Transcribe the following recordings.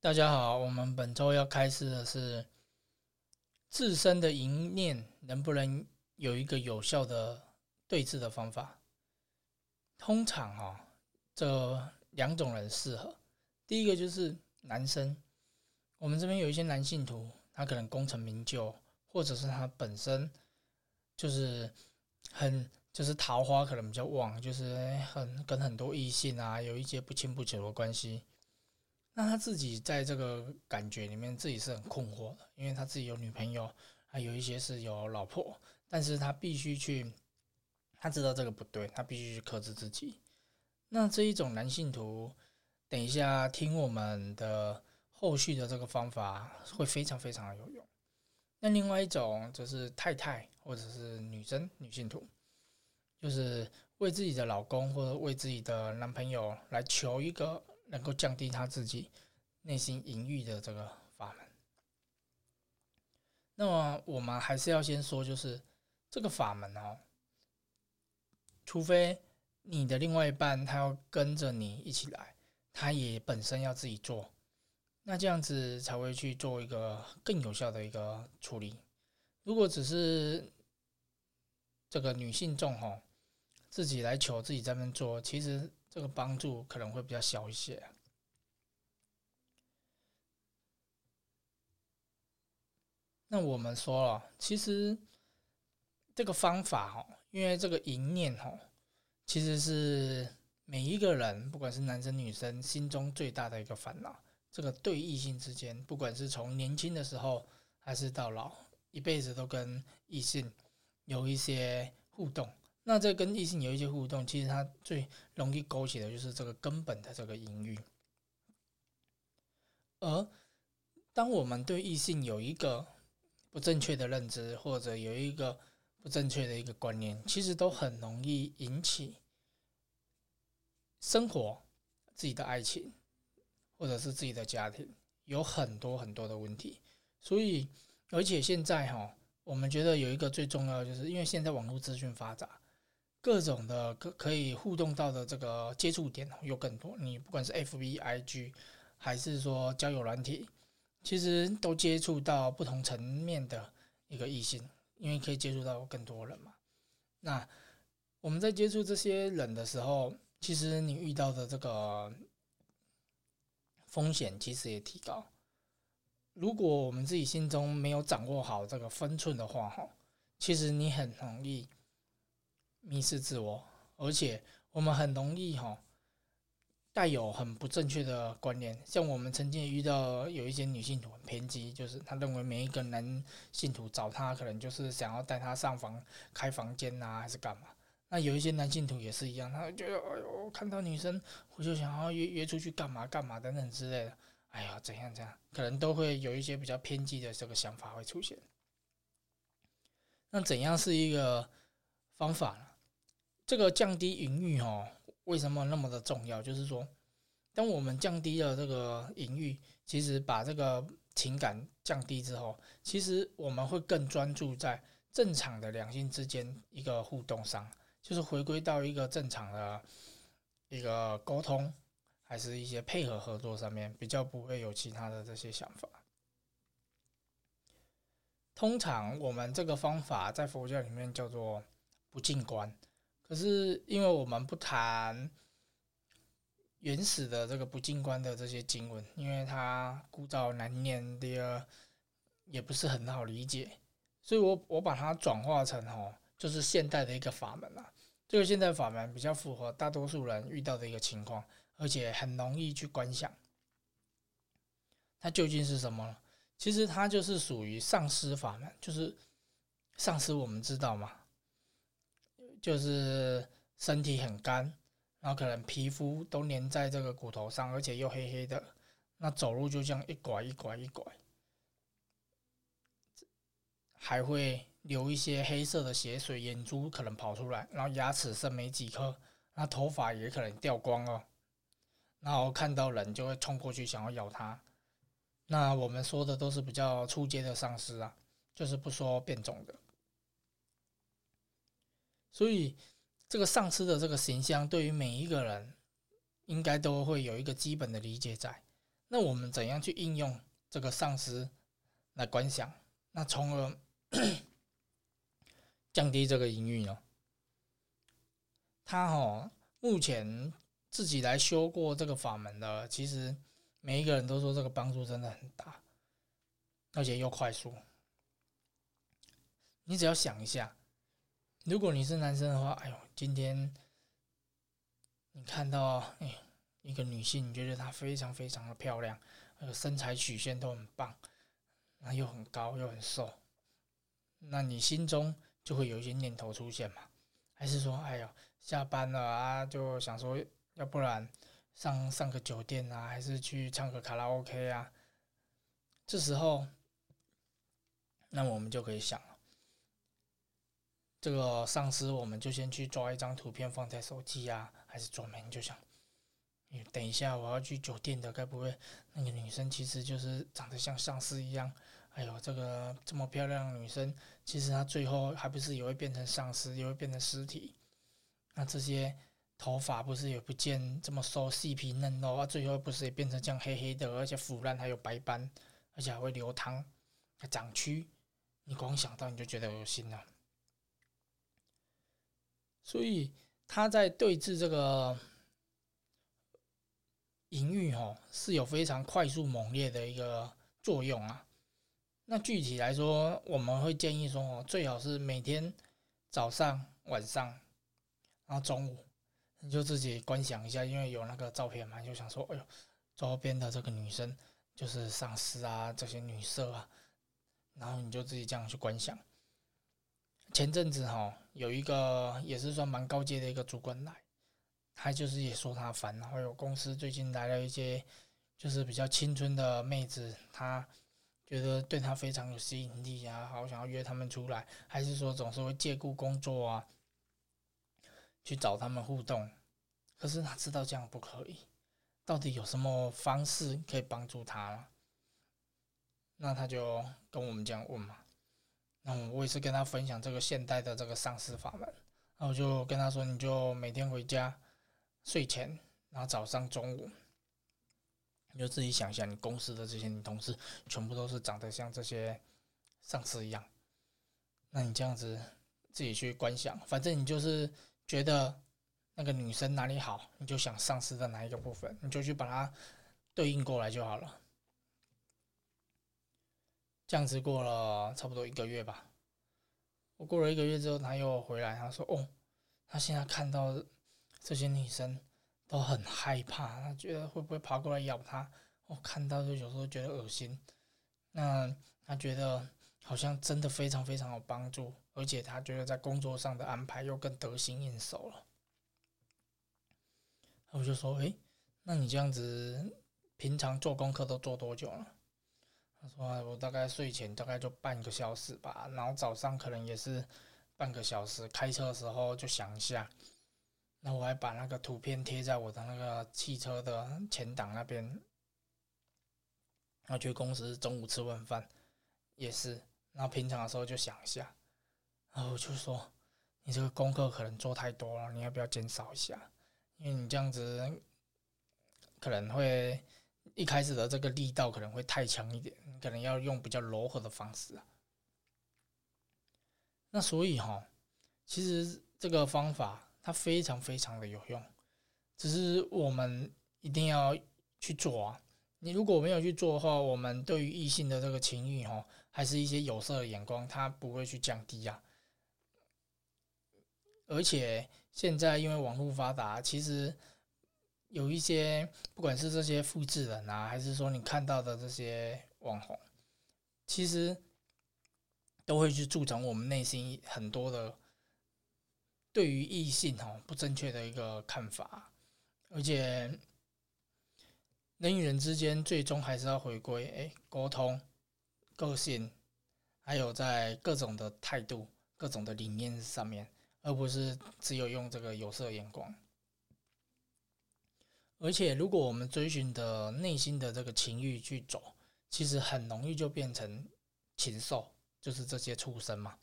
大家好，我们本周要开始的是自身的淫念能不能有一个有效的对治的方法？通常哈，这两种人适合。第一个就是男生，我们这边有一些男性徒，他可能功成名就，或者是他本身就是很就是桃花可能比较旺，就是很跟很多异性啊有一些不清不楚的关系。那他自己在这个感觉里面，自己是很困惑的，因为他自己有女朋友，还有一些是有老婆，但是他必须去，他知道这个不对，他必须去克制自己。那这一种男性图，等一下听我们的后续的这个方法会非常非常的有用。那另外一种就是太太或者是女生女性图，就是为自己的老公或者为自己的男朋友来求一个。能够降低他自己内心淫欲的这个法门。那么我们还是要先说，就是这个法门哦，除非你的另外一半他要跟着你一起来，他也本身要自己做，那这样子才会去做一个更有效的一个处理。如果只是这个女性众哈自己来求自己在那边做，其实。这个帮助可能会比较小一些。那我们说了，其实这个方法哈，因为这个淫念哈，其实是每一个人，不管是男生女生，心中最大的一个烦恼。这个对异性之间，不管是从年轻的时候，还是到老，一辈子都跟异性有一些互动。那在跟异性有一些互动，其实它最容易勾起的就是这个根本的这个隐喻。而当我们对异性有一个不正确的认知，或者有一个不正确的一个观念，其实都很容易引起生活、自己的爱情，或者是自己的家庭有很多很多的问题。所以，而且现在哈，我们觉得有一个最重要的，就是因为现在网络资讯发达。各种的可可以互动到的这个接触点有更多，你不管是 F B I G 还是说交友软体，其实都接触到不同层面的一个异性，因为可以接触到更多人嘛。那我们在接触这些人的时候，其实你遇到的这个风险其实也提高。如果我们自己心中没有掌握好这个分寸的话，哈，其实你很容易。迷失自我，而且我们很容易哈带有很不正确的观念。像我们曾经遇到有一些女性徒很偏激，就是他认为每一个男性徒找他，可能就是想要带他上房开房间啊，还是干嘛？那有一些男性徒也是一样，他觉得哎呦，看到女生我就想要约约出去干嘛干嘛等等之类的。哎呀，怎样怎样，可能都会有一些比较偏激的这个想法会出现。那怎样是一个方法呢？这个降低淫欲哦，为什么那么的重要？就是说，当我们降低了这个淫欲，其实把这个情感降低之后，其实我们会更专注在正常的两性之间一个互动上，就是回归到一个正常的一个沟通，还是一些配合合作上面，比较不会有其他的这些想法。通常我们这个方法在佛教里面叫做不净观。可是，因为我们不谈原始的这个不净观的这些经文，因为它枯燥难念，的也不是很好理解，所以我我把它转化成哦，就是现代的一个法门啊。这个现代法门比较符合大多数人遇到的一个情况，而且很容易去观想。它究竟是什么？其实它就是属于上师法门，就是上师，我们知道吗？就是身体很干，然后可能皮肤都粘在这个骨头上，而且又黑黑的，那走路就像一拐一拐一拐，还会流一些黑色的血水，眼珠可能跑出来，然后牙齿剩没几颗，那头发也可能掉光了，然后看到人就会冲过去想要咬他。那我们说的都是比较初阶的丧尸啊，就是不说变种的。所以，这个上司的这个形象，对于每一个人，应该都会有一个基本的理解在。那我们怎样去应用这个上司来观想，那从而 降低这个淫欲呢？他哦，目前自己来修过这个法门的，其实每一个人都说这个帮助真的很大，而且又快速。你只要想一下，如果你是男生的话，哎呦，今天你看到哎一个女性，你觉得她非常非常的漂亮，呃，身材曲线都很棒，那又很高又很瘦，那你心中就会有一些念头出现嘛？还是说，哎呦，下班了啊，就想说，要不然上上个酒店啊，还是去唱个卡拉 OK 啊？这时候，那我们就可以想。这个上司，我们就先去抓一张图片放在手机啊，还是桌面？就想，等一下我要去酒店的，该不会那个女生其实就是长得像上司一样？哎呦，这个这么漂亮的女生，其实她最后还不是也会变成丧尸，也会变成尸体？那这些头发不是也不见这么瘦细皮嫩肉啊？最后不是也变成这样黑黑的，而且腐烂还有白斑，而且还会流汤、还长蛆？你光想到你就觉得恶心了。所以他在对峙这个淫欲哦，是有非常快速猛烈的一个作用啊。那具体来说，我们会建议说哦，最好是每天早上、晚上，然后中午，你就自己观想一下，因为有那个照片嘛，就想说，哎呦，周边的这个女生就是上司啊，这些女色啊，然后你就自己这样去观想。前阵子哈，有一个也是算蛮高阶的一个主管来，他就是也说他烦，然后有公司最近来了一些就是比较青春的妹子，他觉得对他非常有吸引力啊，好想要约他们出来，还是说总是会借故工作啊，去找他们互动，可是他知道这样不可以，到底有什么方式可以帮助他？那他就跟我们这样问嘛。嗯，我也是跟他分享这个现代的这个上市法门，然后就跟他说，你就每天回家睡前，然后早上、中午，你就自己想一下你公司的这些女同事全部都是长得像这些上司一样，那你这样子自己去观想，反正你就是觉得那个女生哪里好，你就想上司的哪一个部分，你就去把它对应过来就好了。这样子过了差不多一个月吧，我过了一个月之后，他又回来，他说：“哦，他现在看到这些女生都很害怕，他觉得会不会爬过来咬他？我看到就有时候觉得恶心。那他觉得好像真的非常非常有帮助，而且他觉得在工作上的安排又更得心应手了。”我就说：“诶，那你这样子平常做功课都做多久了？”他说：“我大概睡前大概就半个小时吧，然后早上可能也是半个小时。开车的时候就想一下，那我还把那个图片贴在我的那个汽车的前挡那边。然后去公司中午吃晚饭也是，然后平常的时候就想一下，然后我就说你这个功课可能做太多了，你要不要减少一下？因为你这样子可能会。”一开始的这个力道可能会太强一点，可能要用比较柔和的方式啊。那所以哈，其实这个方法它非常非常的有用，只是我们一定要去做啊。你如果没有去做的话，我们对于异性的这个情欲哈，还是一些有色的眼光，它不会去降低啊。而且现在因为网络发达，其实。有一些，不管是这些复制人啊，还是说你看到的这些网红，其实都会去助长我们内心很多的对于异性哦不正确的一个看法，而且人与人之间最终还是要回归哎沟通、个性，还有在各种的态度、各种的理念上面，而不是只有用这个有色眼光。而且，如果我们追寻的内心的这个情欲去走，其实很容易就变成禽兽，就是这些畜生嘛。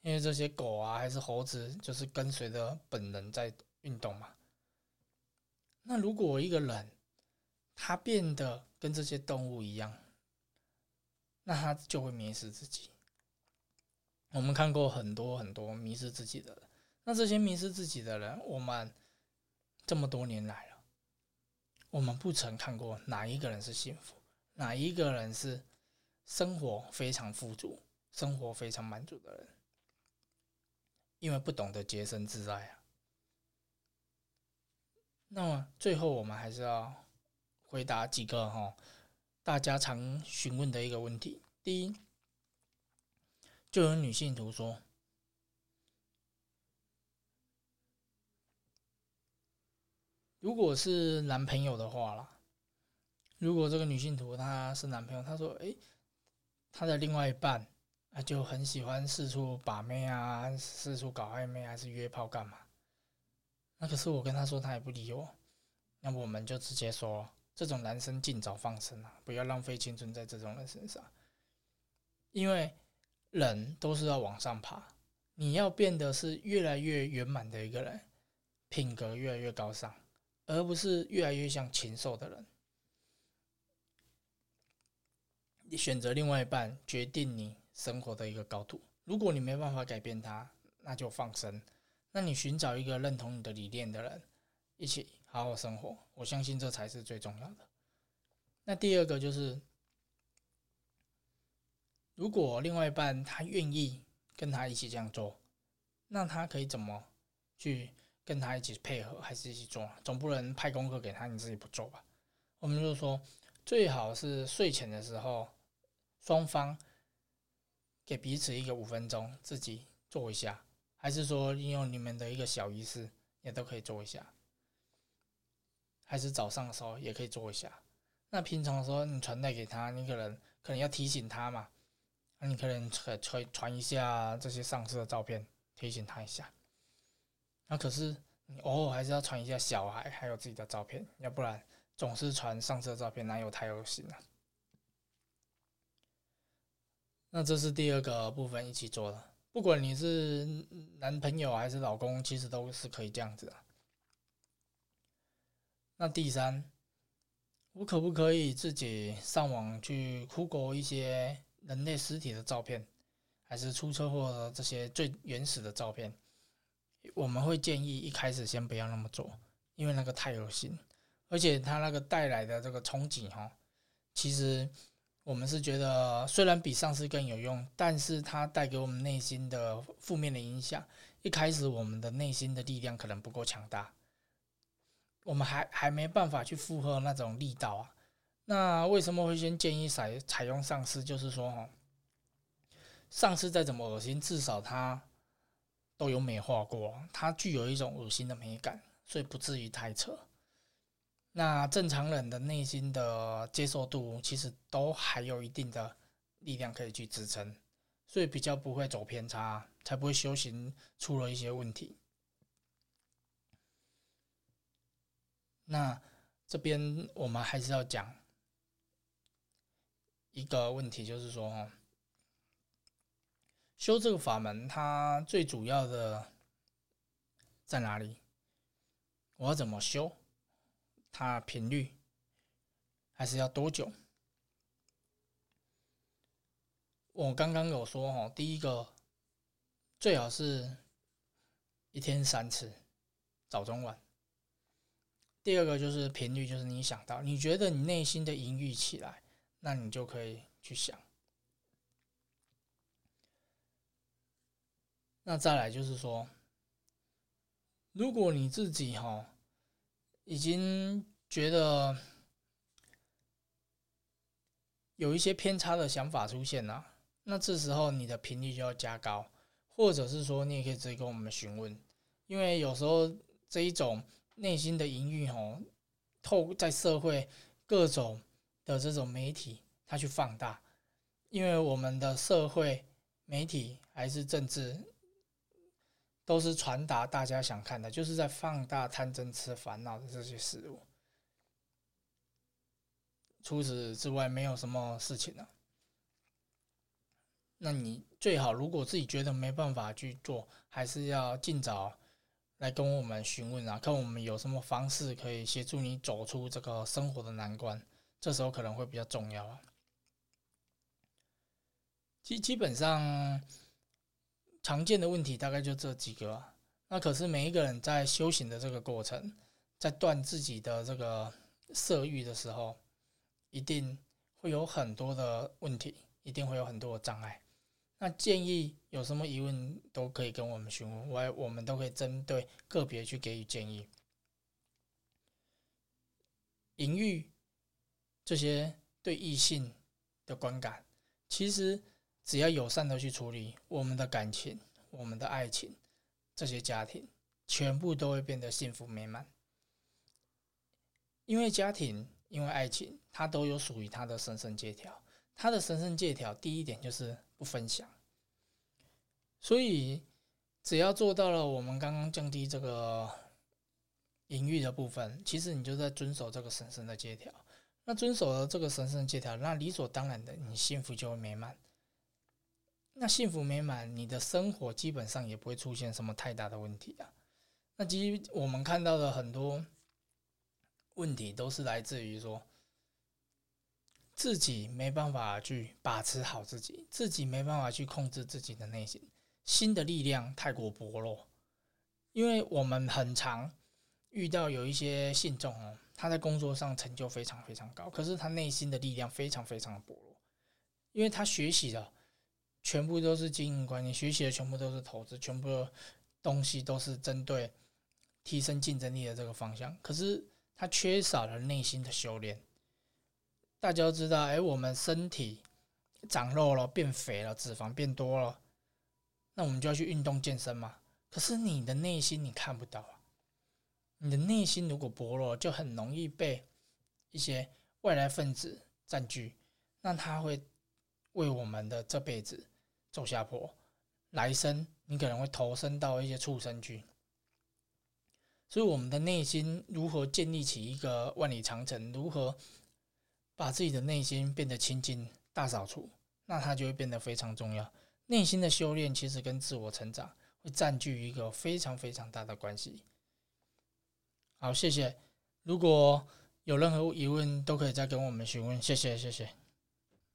因为这些狗啊，还是猴子，就是跟随着本能在运动嘛。那如果一个人他变得跟这些动物一样，那他就会迷失自己。我们看过很多很多迷失自己的人，那这些迷失自己的人，我们这么多年来，我们不曾看过哪一个人是幸福，哪一个人是生活非常富足、生活非常满足的人，因为不懂得洁身自爱啊。那么最后，我们还是要回答几个哈大家常询问的一个问题。第一，就有女性图说，如果是男朋友的话啦，如果这个女性图她是男朋友，她说，诶，她的另外一半啊就很喜欢四处把妹啊，四处搞暧昧，还是约炮干嘛？那可是我跟他说，他也不理我。那我们就直接说，这种男生尽早放生啊，不要浪费青春在这种人身上。因为人都是要往上爬，你要变得是越来越圆满的一个人，品格越来越高尚，而不是越来越像禽兽的人。你选择另外一半，决定你生活的一个高度。如果你没办法改变他，那就放生。那你寻找一个认同你的理念的人，一起好好生活，我相信这才是最重要的。那第二个就是，如果另外一半他愿意跟他一起这样做，那他可以怎么去跟他一起配合，还是一起做？总不能派功课给他，你自己不做吧？我们就说，最好是睡前的时候，双方给彼此一个五分钟，自己做一下。还是说利用你们的一个小仪式，也都可以做一下。还是早上的时候也可以做一下。那平常的时候你传带给他，你可能可能要提醒他嘛。那你可能传传传一下这些上色的照片，提醒他一下。那可是你偶尔还是要传一下小孩还有自己的照片，要不然总是传上次的照片，哪有太有心啊？那这是第二个部分一起做的。不管你是男朋友还是老公，其实都是可以这样子的。那第三，我可不可以自己上网去 Google 一些人类尸体的照片，还是出车祸的这些最原始的照片？我们会建议一开始先不要那么做，因为那个太恶心，而且它那个带来的这个憧憬哈，其实。我们是觉得，虽然比上次更有用，但是它带给我们内心的负面的影响。一开始，我们的内心的力量可能不够强大，我们还还没办法去负荷那种力道啊。那为什么会先建议采采用上司？就是说，哈，上司再怎么恶心，至少它都有美化过，它具有一种恶心的美感，所以不至于太扯。那正常人的内心的接受度，其实都还有一定的力量可以去支撑，所以比较不会走偏差，才不会修行出了一些问题。那这边我们还是要讲一个问题，就是说，修这个法门，它最主要的在哪里？我要怎么修？它频率还是要多久？我刚刚有说哈，第一个最好是一天三次，早中晚。第二个就是频率，就是你想到，你觉得你内心的淫欲起来，那你就可以去想。那再来就是说，如果你自己哈。已经觉得有一些偏差的想法出现了，那这时候你的频率就要加高，或者是说你也可以直接跟我们询问，因为有时候这一种内心的淫欲哦，透在社会各种的这种媒体，它去放大，因为我们的社会媒体还是政治。都是传达大家想看的，就是在放大贪嗔痴烦恼的这些事物。除此之外，没有什么事情了。那你最好，如果自己觉得没办法去做，还是要尽早来跟我们询问啊，看我们有什么方式可以协助你走出这个生活的难关，这时候可能会比较重要啊。基基本上常见的问题大概就这几个，那可是每一个人在修行的这个过程，在断自己的这个色欲的时候，一定会有很多的问题，一定会有很多的障碍。那建议有什么疑问都可以跟我们询问，我我们都可以针对个别去给予建议。淫欲这些对异性的观感，其实只要友善的去处理，我们的感情、我们的爱情，这些家庭全部都会变得幸福美满。因为家庭，因为爱情，它都有属于它的神圣借条。它的神圣借条，第一点就是不分享。所以，只要做到了我们刚刚降低这个淫欲的部分，其实你就在遵守这个神圣的借条。那遵守了这个神圣借条，那理所当然的，你幸福就会美满。那幸福美满，你的生活基本上也不会出现什么太大的问题啊。那其实我们看到的很多问题，都是来自于说。自己没办法去把持好自己，自己没办法去控制自己的内心，心的力量太过薄弱。因为我们很常遇到有一些信众哦，他在工作上成就非常非常高，可是他内心的力量非常非常的薄弱，因为他学习的全部都是经营观念，学习的全部都是投资，全部的东西都是针对提升竞争力的这个方向，可是他缺少了内心的修炼。大家都知道，哎，我们身体长肉了，变肥了，脂肪变多了，那我们就要去运动健身嘛。可是你的内心你看不到啊，你的内心如果薄弱，就很容易被一些外来分子占据，那他会为我们的这辈子走下坡，来生你可能会投身到一些畜生去。所以，我们的内心如何建立起一个万里长城？如何？把自己的内心变得清净、大扫除，那它就会变得非常重要。内心的修炼其实跟自我成长会占据一个非常非常大的关系。好，谢谢。如果有任何疑问，都可以再跟我们询问。谢谢，谢谢。